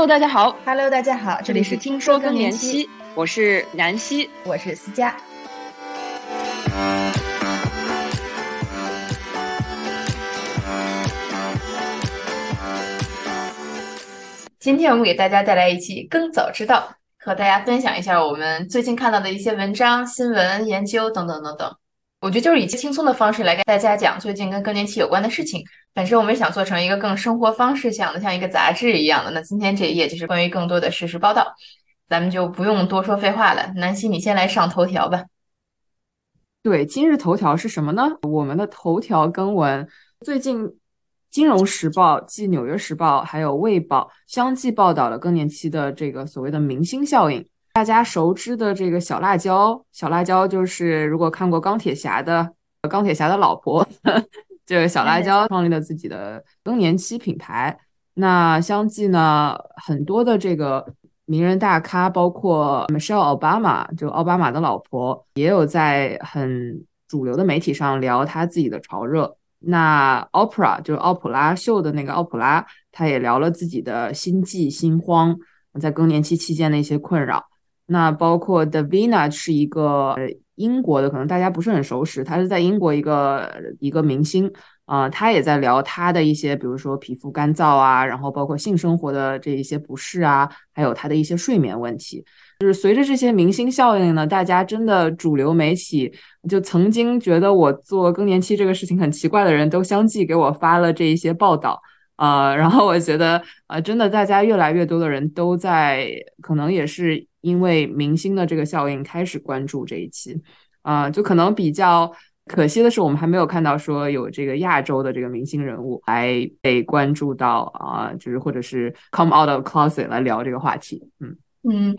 Hello，大家好。Hello，大家好，这里是听说更年期，我是南希，我是思佳。今天我们给大家带来一期《更早知道》，和大家分享一下我们最近看到的一些文章、新闻、研究等等等等。我觉得就是以轻松的方式来跟大家讲最近跟更年期有关的事情。本身我们想做成一个更生活方式向的，像一个杂志一样的。那今天这一页就是关于更多的实时报道，咱们就不用多说废话了。南希，你先来上头条吧。对，今日头条是什么呢？我们的头条更文最近，《金融时报》继《纽约时报》还有《卫报》相继报道了更年期的这个所谓的明星效应。大家熟知的这个小辣椒，小辣椒就是如果看过钢铁侠的钢铁侠的老婆，这个小辣椒创立了自己的更年期品牌。那相继呢，很多的这个名人大咖，包括 Michelle 奥巴马，就奥巴马的老婆，也有在很主流的媒体上聊他自己的潮热。那 Oprah 就是奥普拉秀的那个奥普拉，他也聊了自己的心悸、心慌，在更年期期间的一些困扰。那包括 Davina 是一个英国的，可能大家不是很熟识，他是在英国一个一个明星啊、呃，他也在聊他的一些，比如说皮肤干燥啊，然后包括性生活的这一些不适啊，还有他的一些睡眠问题。就是随着这些明星效应呢，大家真的主流媒体就曾经觉得我做更年期这个事情很奇怪的人都相继给我发了这一些报道。啊、然后我觉得、呃，真的大家越来越多的人都在，可能也是因为明星的这个效应开始关注这一期，啊、就可能比较可惜的是，我们还没有看到说有这个亚洲的这个明星人物来被关注到啊、就是或者是 come out of closet 来聊这个话题，嗯嗯。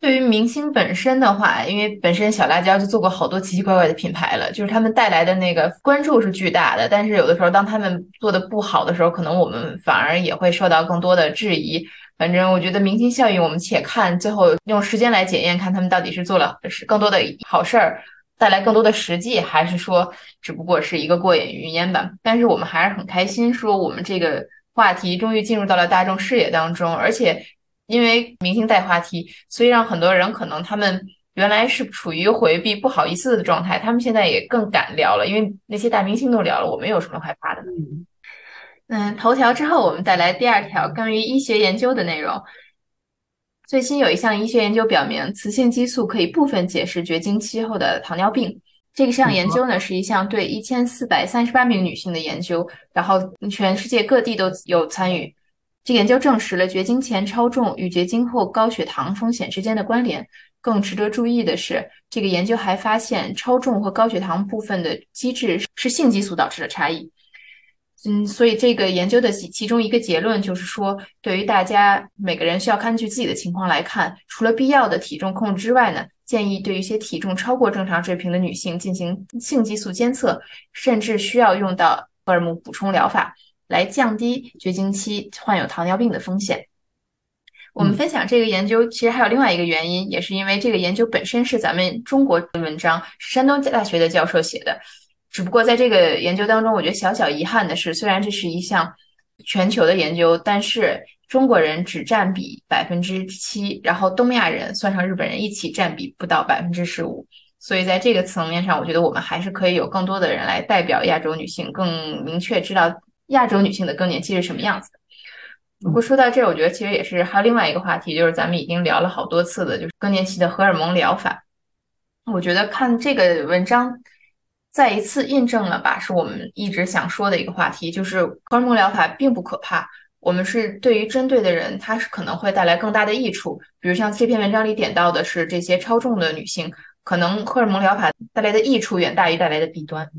对于明星本身的话，因为本身小辣椒就做过好多奇奇怪怪的品牌了，就是他们带来的那个关注是巨大的，但是有的时候当他们做的不好的时候，可能我们反而也会受到更多的质疑。反正我觉得明星效应，我们且看最后用时间来检验，看他们到底是做了是更多的好事儿，带来更多的实际，还是说只不过是一个过眼云烟吧。但是我们还是很开心，说我们这个话题终于进入到了大众视野当中，而且。因为明星带话题，所以让很多人可能他们原来是处于回避、不好意思的状态，他们现在也更敢聊了。因为那些大明星都聊了，我们有什么害怕的？嗯嗯，头条之后，我们带来第二条关于医学研究的内容。最新有一项医学研究表明，雌性激素可以部分解释绝经期后的糖尿病。这个项研究呢，是一项对一千四百三十八名女性的研究，然后全世界各地都有参与。这研究证实了绝经前超重与绝经后高血糖风险之间的关联。更值得注意的是，这个研究还发现超重和高血糖部分的机制是性激素导致的差异。嗯，所以这个研究的其其中一个结论就是说，对于大家每个人需要根据自己的情况来看，除了必要的体重控制之外呢，建议对于一些体重超过正常水平的女性进行性激素监测，甚至需要用到荷尔蒙补充疗法。来降低绝经期患有糖尿病的风险。我们分享这个研究，其实还有另外一个原因，也是因为这个研究本身是咱们中国的文章，是山东大学的教授写的。只不过在这个研究当中，我觉得小小遗憾的是，虽然这是一项全球的研究，但是中国人只占比百分之七，然后东亚人算上日本人一起占比不到百分之十五。所以在这个层面上，我觉得我们还是可以有更多的人来代表亚洲女性，更明确知道。亚洲女性的更年期是什么样子的？不过说到这儿，我觉得其实也是还有另外一个话题，就是咱们已经聊了好多次的，就是更年期的荷尔蒙疗法。我觉得看这个文章再一次印证了吧，是我们一直想说的一个话题，就是荷尔蒙疗法并不可怕。我们是对于针对的人，它是可能会带来更大的益处。比如像这篇文章里点到的是这些超重的女性，可能荷尔蒙疗法带来的益处远大于带来的弊端。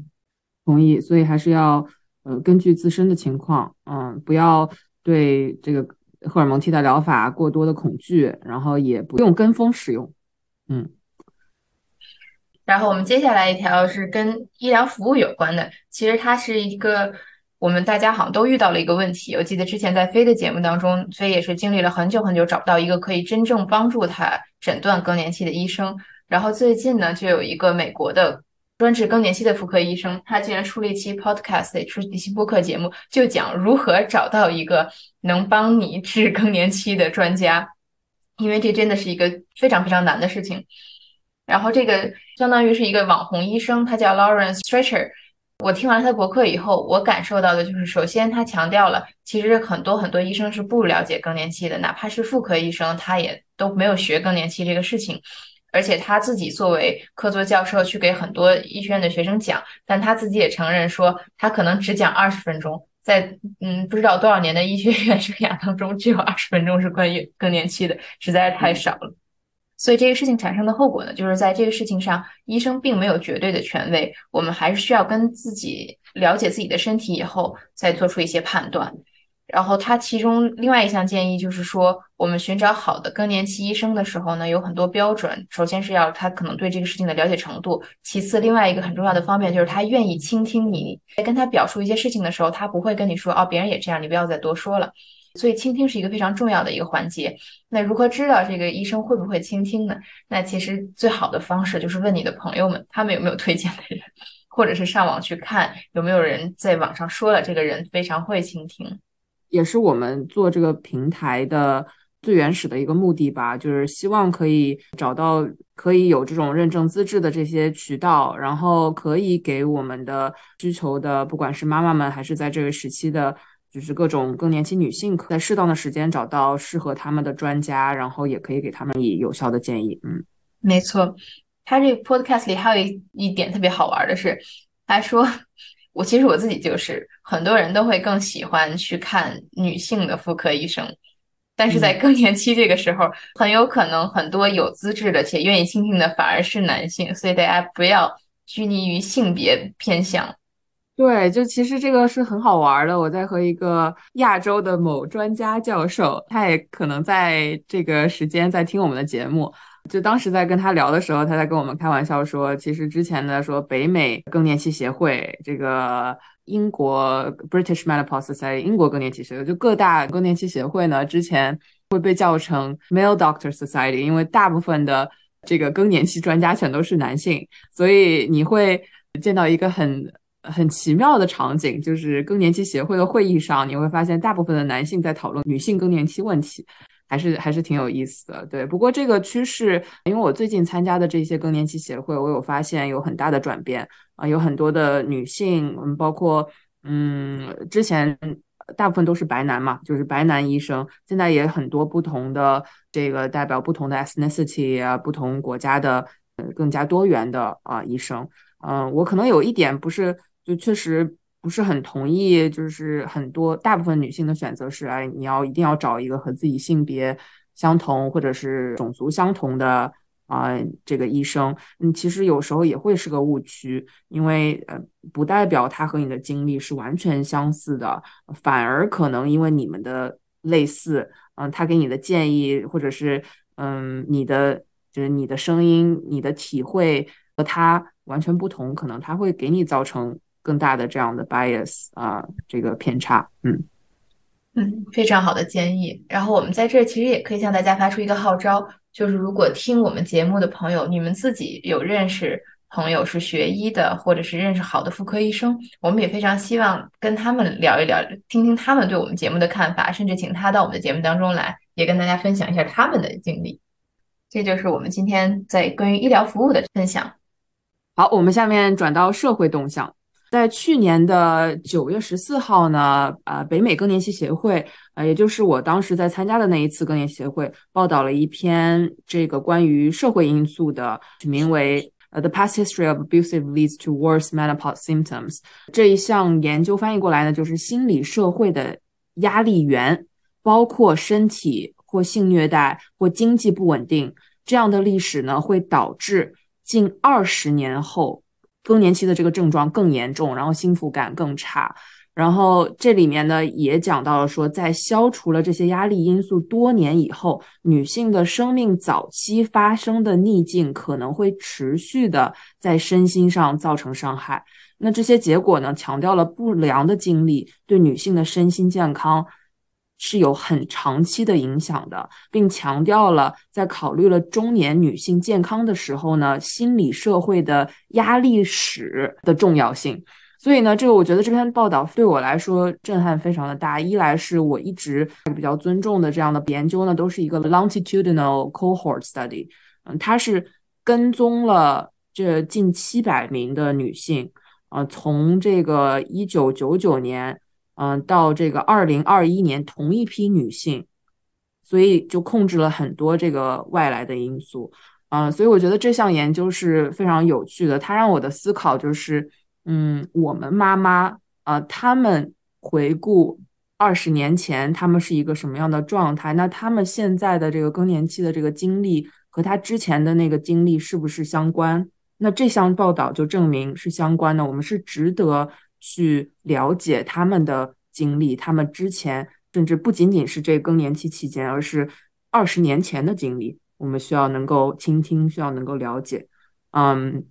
同意，所以还是要。呃，根据自身的情况，嗯，不要对这个荷尔蒙替代疗法过多的恐惧，然后也不用跟风使用，嗯。然后我们接下来一条是跟医疗服务有关的，其实它是一个我们大家好像都遇到了一个问题。我记得之前在飞的节目当中，飞也是经历了很久很久找不到一个可以真正帮助他诊断更年期的医生。然后最近呢，就有一个美国的。专治更年期的妇科医生，他竟然出了一期 podcast，出一期播客节目，就讲如何找到一个能帮你治更年期的专家，因为这真的是一个非常非常难的事情。然后这个相当于是一个网红医生，他叫 Lawrence Stretcher。我听完他的博客以后，我感受到的就是，首先他强调了，其实很多很多医生是不了解更年期的，哪怕是妇科医生，他也都没有学更年期这个事情。而且他自己作为客座教授去给很多医学院的学生讲，但他自己也承认说，他可能只讲二十分钟，在嗯不知道多少年的医学院生涯当中，只有二十分钟是关于更年期的，实在是太少了。所以这个事情产生的后果呢，就是在这个事情上，医生并没有绝对的权威，我们还是需要跟自己了解自己的身体以后，再做出一些判断。然后他其中另外一项建议就是说，我们寻找好的更年期医生的时候呢，有很多标准。首先是要他可能对这个事情的了解程度，其次另外一个很重要的方面就是他愿意倾听你，在跟他表述一些事情的时候，他不会跟你说哦，别人也这样，你不要再多说了。所以，倾听是一个非常重要的一个环节。那如何知道这个医生会不会倾听呢？那其实最好的方式就是问你的朋友们，他们有没有推荐的人，或者是上网去看有没有人在网上说了这个人非常会倾听。也是我们做这个平台的最原始的一个目的吧，就是希望可以找到可以有这种认证资质的这些渠道，然后可以给我们的需求的，不管是妈妈们还是在这个时期的。就是各种更年期女性，在适当的时间找到适合他们的专家，然后也可以给他们以有效的建议。嗯，没错。他这个 podcast 里还有一一点特别好玩的是，他说我其实我自己就是很多人都会更喜欢去看女性的妇科医生，但是在更年期这个时候，很有可能很多有资质的且愿意倾听的反而是男性，所以大家不要拘泥于性别偏向。对，就其实这个是很好玩的。我在和一个亚洲的某专家教授，他也可能在这个时间在听我们的节目。就当时在跟他聊的时候，他在跟我们开玩笑说，其实之前的说北美更年期协会、这个英国 British Menopause Society、英国更年期协会，就各大更年期协会呢，之前会被叫成 Male Doctor Society，因为大部分的这个更年期专家全都是男性，所以你会见到一个很。很奇妙的场景，就是更年期协会的会议上，你会发现大部分的男性在讨论女性更年期问题，还是还是挺有意思的。对，不过这个趋势，因为我最近参加的这些更年期协会，我有发现有很大的转变啊，有很多的女性，嗯，包括嗯，之前大部分都是白男嘛，就是白男医生，现在也很多不同的这个代表不同的 ethnicity 啊，不同国家的更加多元的啊医生，嗯，我可能有一点不是。就确实不是很同意，就是很多大部分女性的选择是，哎，你要一定要找一个和自己性别相同或者是种族相同的啊这个医生。嗯，其实有时候也会是个误区，因为呃，不代表他和你的经历是完全相似的，反而可能因为你们的类似，嗯，他给你的建议或者是嗯你的就是你的声音、你的体会和他完全不同，可能他会给你造成。更大的这样的 bias 啊，这个偏差，嗯嗯，非常好的建议。然后我们在这其实也可以向大家发出一个号召，就是如果听我们节目的朋友，你们自己有认识朋友是学医的，或者是认识好的妇科医生，我们也非常希望跟他们聊一聊，听听他们对我们节目的看法，甚至请他到我们的节目当中来，也跟大家分享一下他们的经历。这就是我们今天在关于医疗服务的分享。好，我们下面转到社会动向。在去年的九月十四号呢，呃，北美更年期协会，呃，也就是我当时在参加的那一次更年期协会，报道了一篇这个关于社会因素的，名为《呃 The Past History of Abusive Leads to Worse Menopause Symptoms》这一项研究翻译过来呢，就是心理社会的压力源，包括身体或性虐待或经济不稳定这样的历史呢，会导致近二十年后。更年期的这个症状更严重，然后幸福感更差。然后这里面呢也讲到了说，在消除了这些压力因素多年以后，女性的生命早期发生的逆境可能会持续的在身心上造成伤害。那这些结果呢，强调了不良的经历对女性的身心健康是有很长期的影响的，并强调了在考虑了中年女性健康的时候呢，心理社会的压力史的重要性。所以呢，这个我觉得这篇报道对我来说震撼非常的大。一来是我一直比较尊重的这样的研究呢，都是一个 longitudinal cohort study，嗯，它是跟踪了这近七百名的女性，呃，从这个一九九九年，嗯，到这个二零二一年同一批女性，所以就控制了很多这个外来的因素，嗯，所以我觉得这项研究是非常有趣的，它让我的思考就是。嗯，我们妈妈啊，他们回顾二十年前，他们是一个什么样的状态？那他们现在的这个更年期的这个经历和他之前的那个经历是不是相关？那这项报道就证明是相关的。我们是值得去了解他们的经历，他们之前甚至不仅仅是这更年期期间，而是二十年前的经历，我们需要能够倾听，需要能够了解。嗯。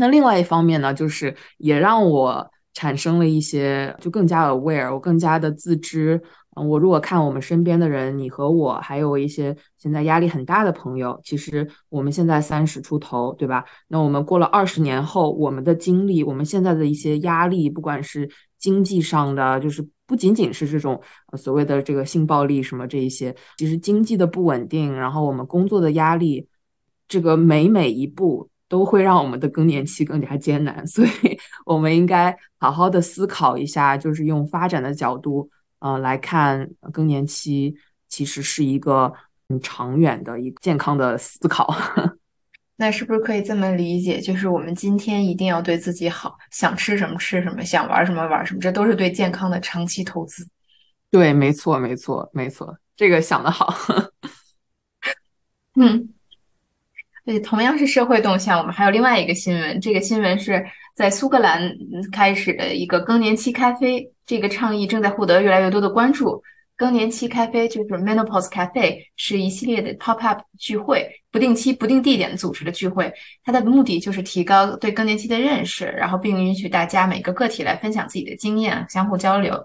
那另外一方面呢，就是也让我产生了一些，就更加 aware，我更加的自知。我如果看我们身边的人，你和我，还有一些现在压力很大的朋友，其实我们现在三十出头，对吧？那我们过了二十年后，我们的经历，我们现在的一些压力，不管是经济上的，就是不仅仅是这种所谓的这个性暴力什么这一些，其实经济的不稳定，然后我们工作的压力，这个每每一步。都会让我们的更年期更加艰难，所以 我们应该好好的思考一下，就是用发展的角度，呃，来看更年期其实是一个很长远的一个健康的思考。那是不是可以这么理解？就是我们今天一定要对自己好，想吃什么吃什么，想玩什么玩什么，这都是对健康的长期投资。对，没错，没错，没错，这个想的好。嗯。对，同样是社会动向，我们还有另外一个新闻。这个新闻是在苏格兰开始的一个更年期咖啡，这个倡议正在获得越来越多的关注。更年期咖啡就是 Menopause Cafe，是一系列的 pop up 聚会，不定期、不定地点组织的聚会。它的目的就是提高对更年期的认识，然后并允许大家每个个体来分享自己的经验，相互交流。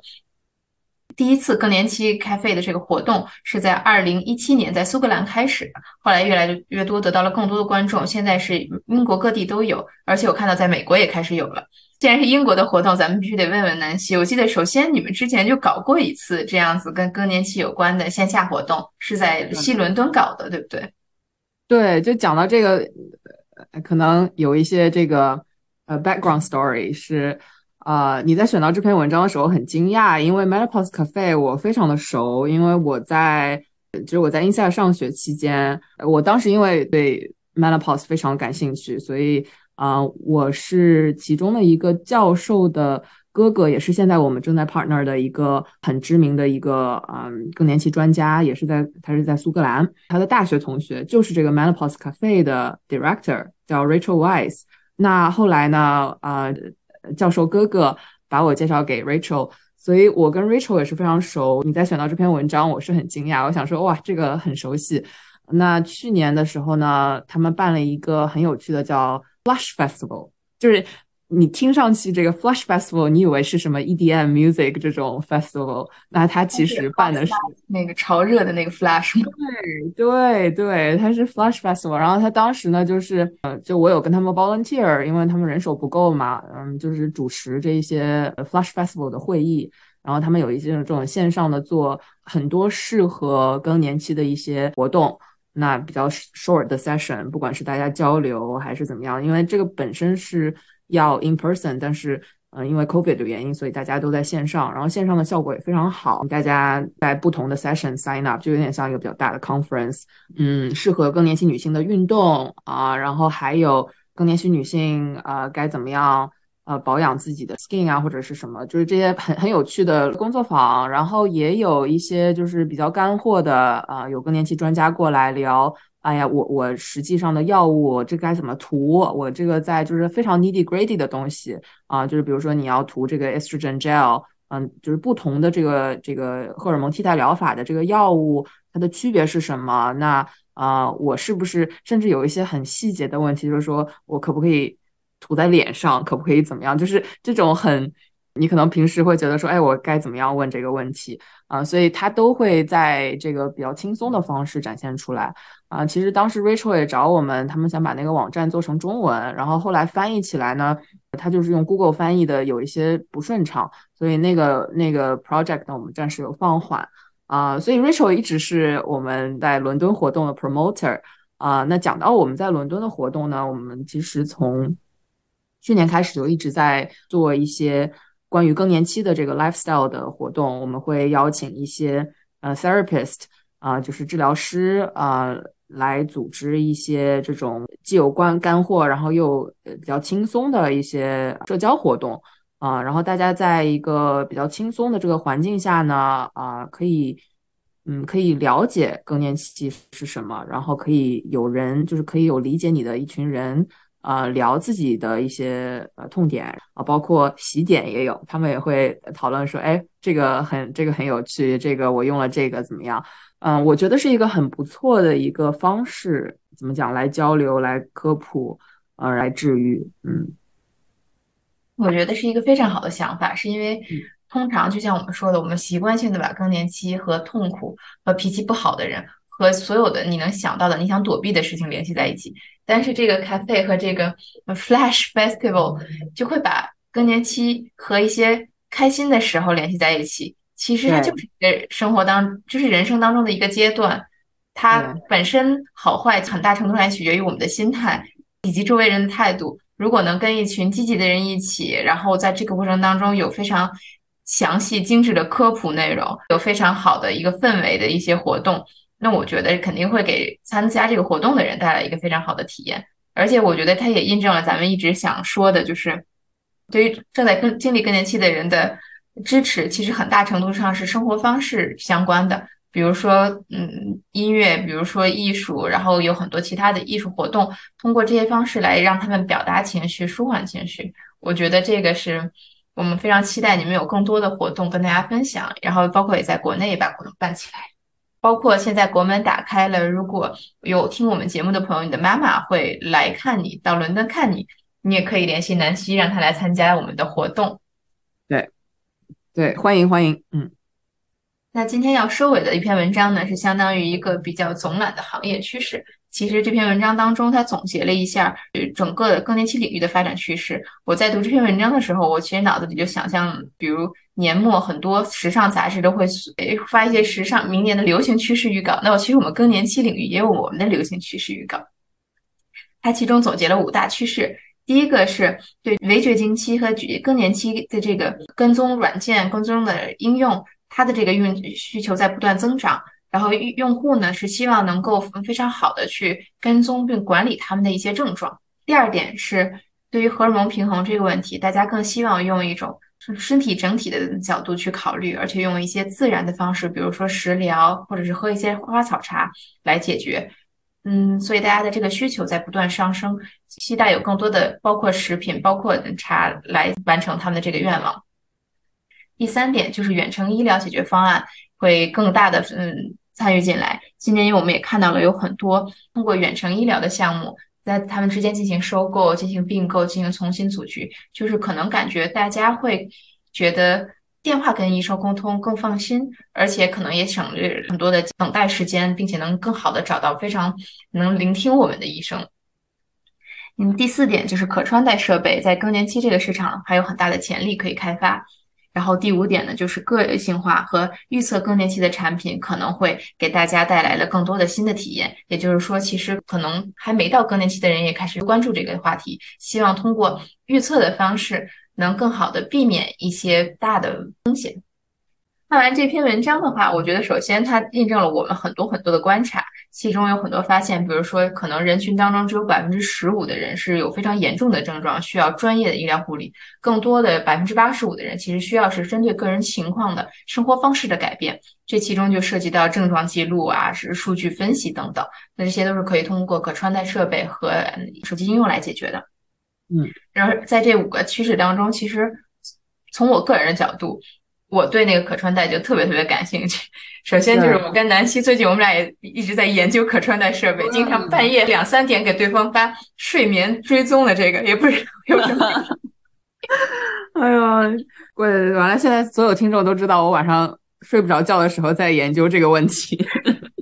第一次更年期咖啡的这个活动是在二零一七年在苏格兰开始的，后来越来越多得到了更多的观众，现在是英国各地都有，而且我看到在美国也开始有了。既然是英国的活动，咱们必须得问问南希。我记得首先你们之前就搞过一次这样子跟更年期有关的线下活动，是在西伦敦搞的，对不对？对，就讲到这个，可能有一些这个呃 background story 是。啊，你在选到这篇文章的时候很惊讶，因为 Menopause Cafe 我非常的熟，因为我在就是我在 Insa 上学期间，我当时因为对 Menopause 非常感兴趣，所以啊，我是其中的一个教授的哥哥，也是现在我们正在 partner 的一个很知名的一个嗯更年期专家，也是在他是在苏格兰，他的大学同学就是这个 Menopause Cafe 的 director 叫 Rachel Wise，那后来呢，啊。教授哥哥把我介绍给 Rachel，所以我跟 Rachel 也是非常熟。你在选到这篇文章，我是很惊讶。我想说，哇，这个很熟悉。那去年的时候呢，他们办了一个很有趣的叫 Flush Festival，就是。你听上去这个 Flash Festival，你以为是什么 EDM music 这种 festival？那它其实办的是那个潮热的那个 Flash。对对对，它是 Flash Festival。然后他当时呢，就是呃，就我有跟他们 volunteer，因为他们人手不够嘛，嗯，就是主持这一些 Flash Festival 的会议。然后他们有一些这种线上的做很多适合更年期的一些活动，那比较 short 的 session，不管是大家交流还是怎么样，因为这个本身是。要 in person，但是嗯，因为 COVID 的原因，所以大家都在线上，然后线上的效果也非常好。大家在不同的 session sign up，就有点像一个比较大的 conference。嗯，适合更年期女性的运动啊，然后还有更年期女性呃该怎么样呃保养自己的 skin 啊，或者是什么，就是这些很很有趣的工作坊。然后也有一些就是比较干货的啊，有更年期专家过来聊。哎呀，我我实际上的药物这该怎么涂？我这个在就是非常 nitty gritty 的东西啊，就是比如说你要涂这个 estrogen gel，嗯，就是不同的这个这个荷尔蒙替代疗法的这个药物，它的区别是什么？那啊，我是不是甚至有一些很细节的问题，就是说我可不可以涂在脸上？可不可以怎么样？就是这种很你可能平时会觉得说，哎，我该怎么样问这个问题啊？所以他都会在这个比较轻松的方式展现出来啊。其实当时 Rachel 也找我们，他们想把那个网站做成中文，然后后来翻译起来呢，他就是用 Google 翻译的有一些不顺畅，所以那个那个 project 呢，我们暂时有放缓啊。所以 Rachel 一直是我们在伦敦活动的 promoter 啊。那讲到我们在伦敦的活动呢，我们其实从去年开始就一直在做一些。关于更年期的这个 lifestyle 的活动，我们会邀请一些呃 therapist 啊，就是治疗师啊，来组织一些这种既有关干货，然后又比较轻松的一些社交活动啊。然后大家在一个比较轻松的这个环境下呢，啊，可以嗯，可以了解更年期是什么，然后可以有人就是可以有理解你的一群人。啊，聊自己的一些呃痛点啊，包括洗点也有，他们也会讨论说，哎，这个很这个很有趣，这个我用了这个怎么样？嗯，我觉得是一个很不错的一个方式，怎么讲来交流、来科普，呃，来治愈。嗯，我觉得是一个非常好的想法，是因为通常就像我们说的，我们习惯性的把更年期和痛苦和脾气不好的人。和所有的你能想到的、你想躲避的事情联系在一起，但是这个 cafe 和这个 flash festival 就会把更年期和一些开心的时候联系在一起。其实它就是一个生活当，就是人生当中的一个阶段，它本身好坏很大程度上取决于我们的心态以及周围人的态度。如果能跟一群积极的人一起，然后在这个过程当中有非常详细精致的科普内容，有非常好的一个氛围的一些活动。那我觉得肯定会给参加这个活动的人带来一个非常好的体验，而且我觉得它也印证了咱们一直想说的，就是对于正在更经历更年期的人的支持，其实很大程度上是生活方式相关的，比如说嗯音乐，比如说艺术，然后有很多其他的艺术活动，通过这些方式来让他们表达情绪、舒缓情绪。我觉得这个是我们非常期待你们有更多的活动跟大家分享，然后包括也在国内把活动办起来。包括现在国门打开了，如果有听我们节目的朋友，你的妈妈会来看你，到伦敦看你，你也可以联系南希，让她来参加我们的活动。对，对，欢迎欢迎，嗯。那今天要收尾的一篇文章呢，是相当于一个比较总览的行业趋势。其实这篇文章当中，它总结了一下整个更年期领域的发展趋势。我在读这篇文章的时候，我其实脑子里就想象，比如年末很多时尚杂志都会发一些时尚明年的流行趋势预告。那我其实我们更年期领域也有我们的流行趋势预告。它其中总结了五大趋势，第一个是对围绝经期和更年期的这个跟踪软件跟踪的应用，它的这个用需求在不断增长。然后用户呢是希望能够非常好的去跟踪并管理他们的一些症状。第二点是对于荷尔蒙平衡这个问题，大家更希望用一种身体整体的角度去考虑，而且用一些自然的方式，比如说食疗或者是喝一些花草茶来解决。嗯，所以大家的这个需求在不断上升，期待有更多的包括食品、包括茶来完成他们的这个愿望。第三点就是远程医疗解决方案会更大的嗯。参与进来，今年因为我们也看到了有很多通过远程医疗的项目，在他们之间进行收购、进行并购、进行重新组局，就是可能感觉大家会觉得电话跟医生沟通更放心，而且可能也省略很多的等待时间，并且能更好的找到非常能聆听我们的医生。嗯，第四点就是可穿戴设备在更年期这个市场还有很大的潜力可以开发。然后第五点呢，就是个性化和预测更年期的产品可能会给大家带来了更多的新的体验。也就是说，其实可能还没到更年期的人也开始关注这个话题，希望通过预测的方式，能更好的避免一些大的风险。看完这篇文章的话，我觉得首先它印证了我们很多很多的观察，其中有很多发现，比如说可能人群当中只有百分之十五的人是有非常严重的症状，需要专业的医疗护理，更多的百分之八十五的人其实需要是针对个人情况的生活方式的改变，这其中就涉及到症状记录啊，是数据分析等等，那这些都是可以通过可穿戴设备和手机应用来解决的。嗯，然后在这五个趋势当中，其实从我个人的角度。我对那个可穿戴就特别特别感兴趣。首先就是我跟南希最近我们俩也一直在研究可穿戴设备，经常半夜两三点给对方发睡眠追踪的这个，也不知道有什么。哎呀，我，完了，现在所有听众都知道我晚上睡不着觉的时候在研究这个问题，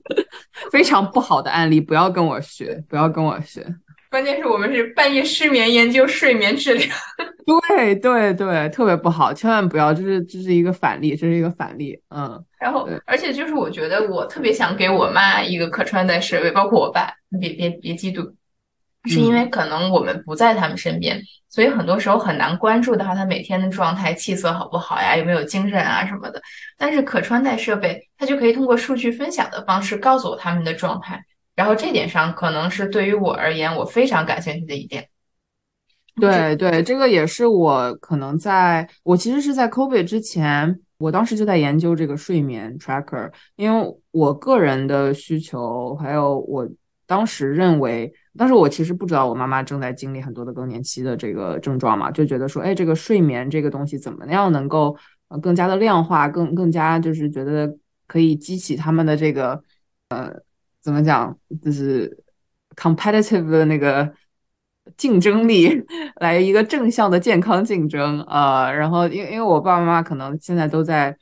非常不好的案例，不要跟我学，不要跟我学。关键是我们是半夜失眠研究睡眠质量，对对对，特别不好，千万不要，这是这是一个反例，这是一个反例，嗯。然后，而且就是我觉得我特别想给我妈一个可穿戴设备，包括我爸，别别别嫉妒，是因为可能我们不在他们身边，所以很多时候很难关注到他每天的状态、气色好不好呀，有没有精神啊什么的。但是可穿戴设备，它就可以通过数据分享的方式告诉我他们的状态。然后这点上可能是对于我而言，我非常感兴趣的一点。对对，这个也是我可能在我其实是在 COVID 之前，我当时就在研究这个睡眠 tracker，因为我个人的需求，还有我当时认为，当时我其实不知道我妈妈正在经历很多的更年期的这个症状嘛，就觉得说，哎，这个睡眠这个东西怎么样能够更加的量化，更更加就是觉得可以激起他们的这个呃。怎么讲？就是 competitive 的那个竞争力，来一个正向的健康竞争啊。然后，因为因为我爸爸妈妈可能现在都在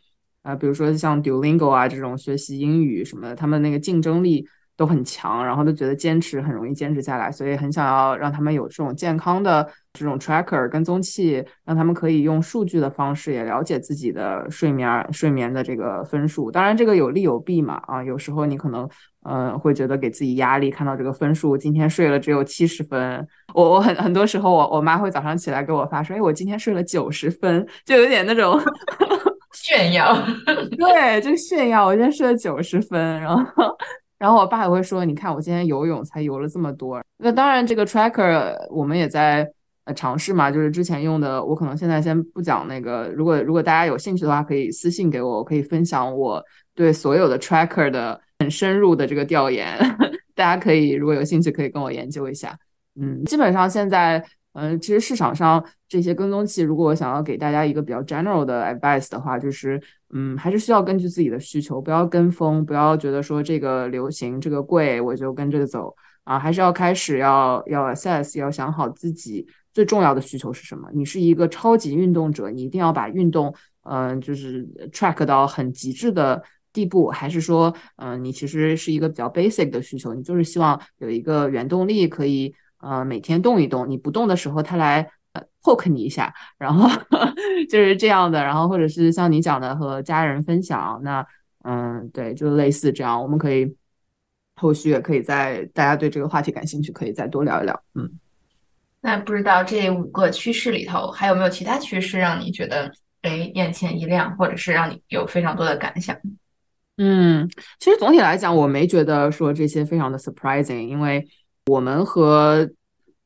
啊，比如说像 Duolingo 啊这种学习英语什么的，他们那个竞争力。都很强，然后都觉得坚持很容易坚持下来，所以很想要让他们有这种健康的这种 tracker 跟踪器，让他们可以用数据的方式也了解自己的睡眠睡眠的这个分数。当然，这个有利有弊嘛啊，有时候你可能嗯会觉得给自己压力，看到这个分数今天睡了只有七十分，我我很很多时候我我妈会早上起来给我发说，哎，我今天睡了九十分，就有点那种 炫耀，对，就炫耀，我今天睡了九十分，然后。然后我爸也会说：“你看我今天游泳才游了这么多。”那当然，这个 tracker 我们也在呃尝试嘛，就是之前用的。我可能现在先不讲那个。如果如果大家有兴趣的话，可以私信给我，我可以分享我对所有的 tracker 的很深入的这个调研。大家可以如果有兴趣，可以跟我研究一下。嗯，基本上现在。嗯，其实市场上这些跟踪器，如果我想要给大家一个比较 general 的 advice 的话，就是，嗯，还是需要根据自己的需求，不要跟风，不要觉得说这个流行，这个贵，我就跟这个走啊，还是要开始要要 assess，要想好自己最重要的需求是什么。你是一个超级运动者，你一定要把运动，嗯，就是 track 到很极致的地步，还是说，嗯，你其实是一个比较 basic 的需求，你就是希望有一个原动力可以。呃，每天动一动，你不动的时候，他来呃 poke 你一下，然后 就是这样的，然后或者是像你讲的和家人分享，那嗯，对，就类似这样，我们可以后续也可以在大家对这个话题感兴趣，可以再多聊一聊。嗯，那不知道这五个趋势里头还有没有其他趋势让你觉得哎眼前一亮，或者是让你有非常多的感想？嗯，其实总体来讲，我没觉得说这些非常的 surprising，因为。我们和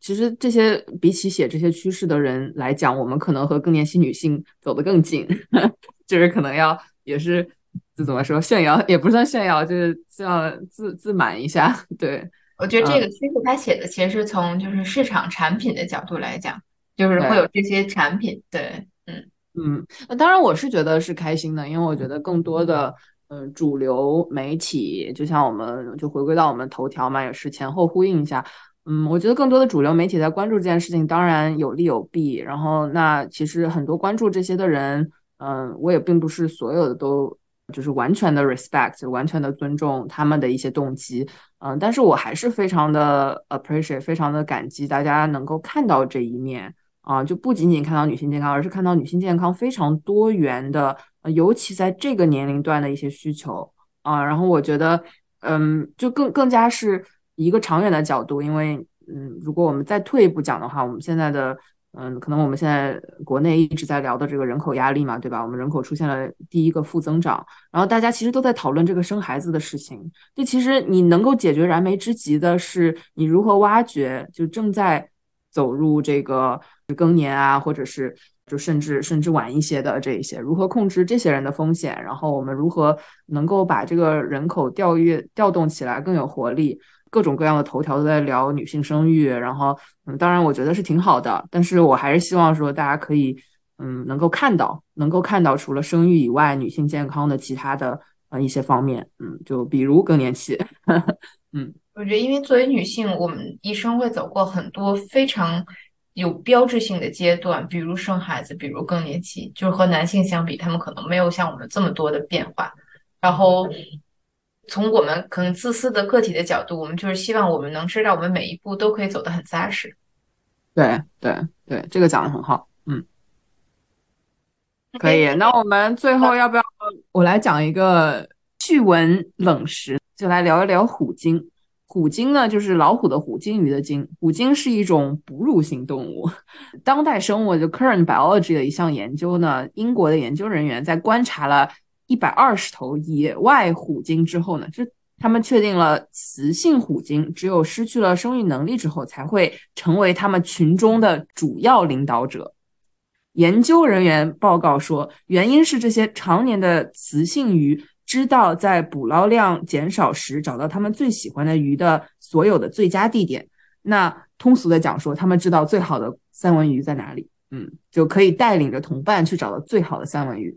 其实这些比起写这些趋势的人来讲，我们可能和更年期女性走得更近，就是可能要也是这怎么说炫耀也不算炫耀，就是要自自满一下。对我觉得这个趋势他写的其实是从就是市场产品的角度来讲，就是会有这些产品。对，嗯嗯，那当然我是觉得是开心的，因为我觉得更多的。嗯，主流媒体就像我们就回归到我们头条嘛，也是前后呼应一下。嗯，我觉得更多的主流媒体在关注这件事情，当然有利有弊。然后，那其实很多关注这些的人，嗯，我也并不是所有的都就是完全的 respect，完全的尊重他们的一些动机。嗯，但是我还是非常的 appreciate，非常的感激大家能够看到这一面啊，就不仅仅看到女性健康，而是看到女性健康非常多元的。尤其在这个年龄段的一些需求啊，然后我觉得，嗯，就更更加是一个长远的角度，因为，嗯，如果我们再退一步讲的话，我们现在的，嗯，可能我们现在国内一直在聊的这个人口压力嘛，对吧？我们人口出现了第一个负增长，然后大家其实都在讨论这个生孩子的事情。就其实你能够解决燃眉之急的是，你如何挖掘就正在走入这个更年啊，或者是。就甚至甚至晚一些的这一些，如何控制这些人的风险？然后我们如何能够把这个人口调跃调动起来更有活力？各种各样的头条都在聊女性生育，然后嗯，当然我觉得是挺好的，但是我还是希望说大家可以嗯能够看到，能够看到除了生育以外，女性健康的其他的呃一些方面，嗯，就比如更年期，嗯，我觉得因为作为女性，我们一生会走过很多非常。有标志性的阶段，比如生孩子，比如更年期，就是和男性相比，他们可能没有像我们这么多的变化。然后从我们可能自私的个体的角度，我们就是希望我们能知道，我们每一步都可以走得很扎实。对对对，这个讲的很好，嗯，可以。那我们最后要不要我来讲一个趣闻冷食，就来聊一聊虎鲸。虎鲸呢，就是老虎的虎，鲸鱼的鲸。虎鲸是一种哺乳性动物。当代生物就 current biology 的一项研究呢，英国的研究人员在观察了一百二十头野外虎鲸之后呢，就他们确定了雌性虎鲸只有失去了生育能力之后，才会成为他们群中的主要领导者。研究人员报告说，原因是这些常年的雌性鱼。知道在捕捞量减少时找到他们最喜欢的鱼的所有的最佳地点。那通俗的讲说，他们知道最好的三文鱼在哪里，嗯，就可以带领着同伴去找到最好的三文鱼。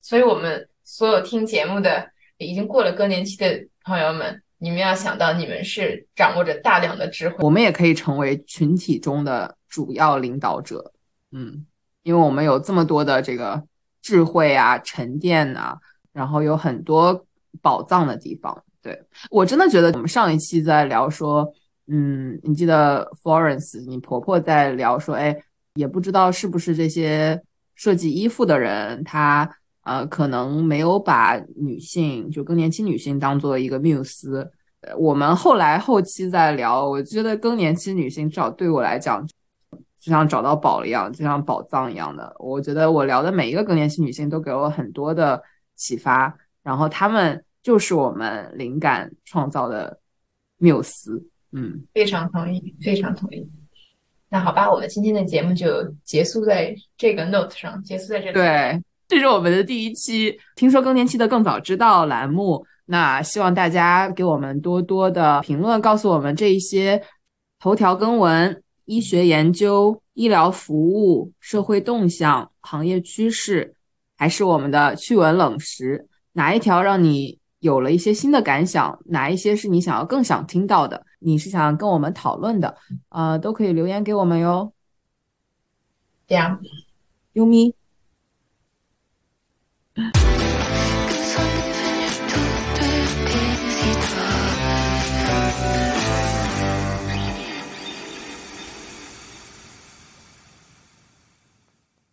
所以，我们所有听节目的已经过了更年期的朋友们，你们要想到，你们是掌握着大量的智慧，我们也可以成为群体中的主要领导者，嗯，因为我们有这么多的这个智慧啊，沉淀啊。然后有很多宝藏的地方，对我真的觉得我们上一期在聊说，嗯，你记得 Florence，你婆婆在聊说，哎，也不知道是不是这些设计衣服的人，他呃可能没有把女性就更年期女性当做一个缪斯。我们后来后期在聊，我觉得更年期女性至少对我来讲，就像找到宝一样，就像宝藏一样的。我觉得我聊的每一个更年期女性都给我很多的。启发，然后他们就是我们灵感创造的缪斯。嗯，非常同意，非常同意。那好吧，我们今天的节目就结束在这个 note 上，结束在这里。对，这是我们的第一期。听说更年期的更早知道栏目，那希望大家给我们多多的评论，告诉我们这一些头条更文、医学研究、医疗服务、社会动向、行业趋势。还是我们的趣闻冷食，哪一条让你有了一些新的感想？哪一些是你想要更想听到的？你是想跟我们讨论的？呃，都可以留言给我们哟。这样，优咪。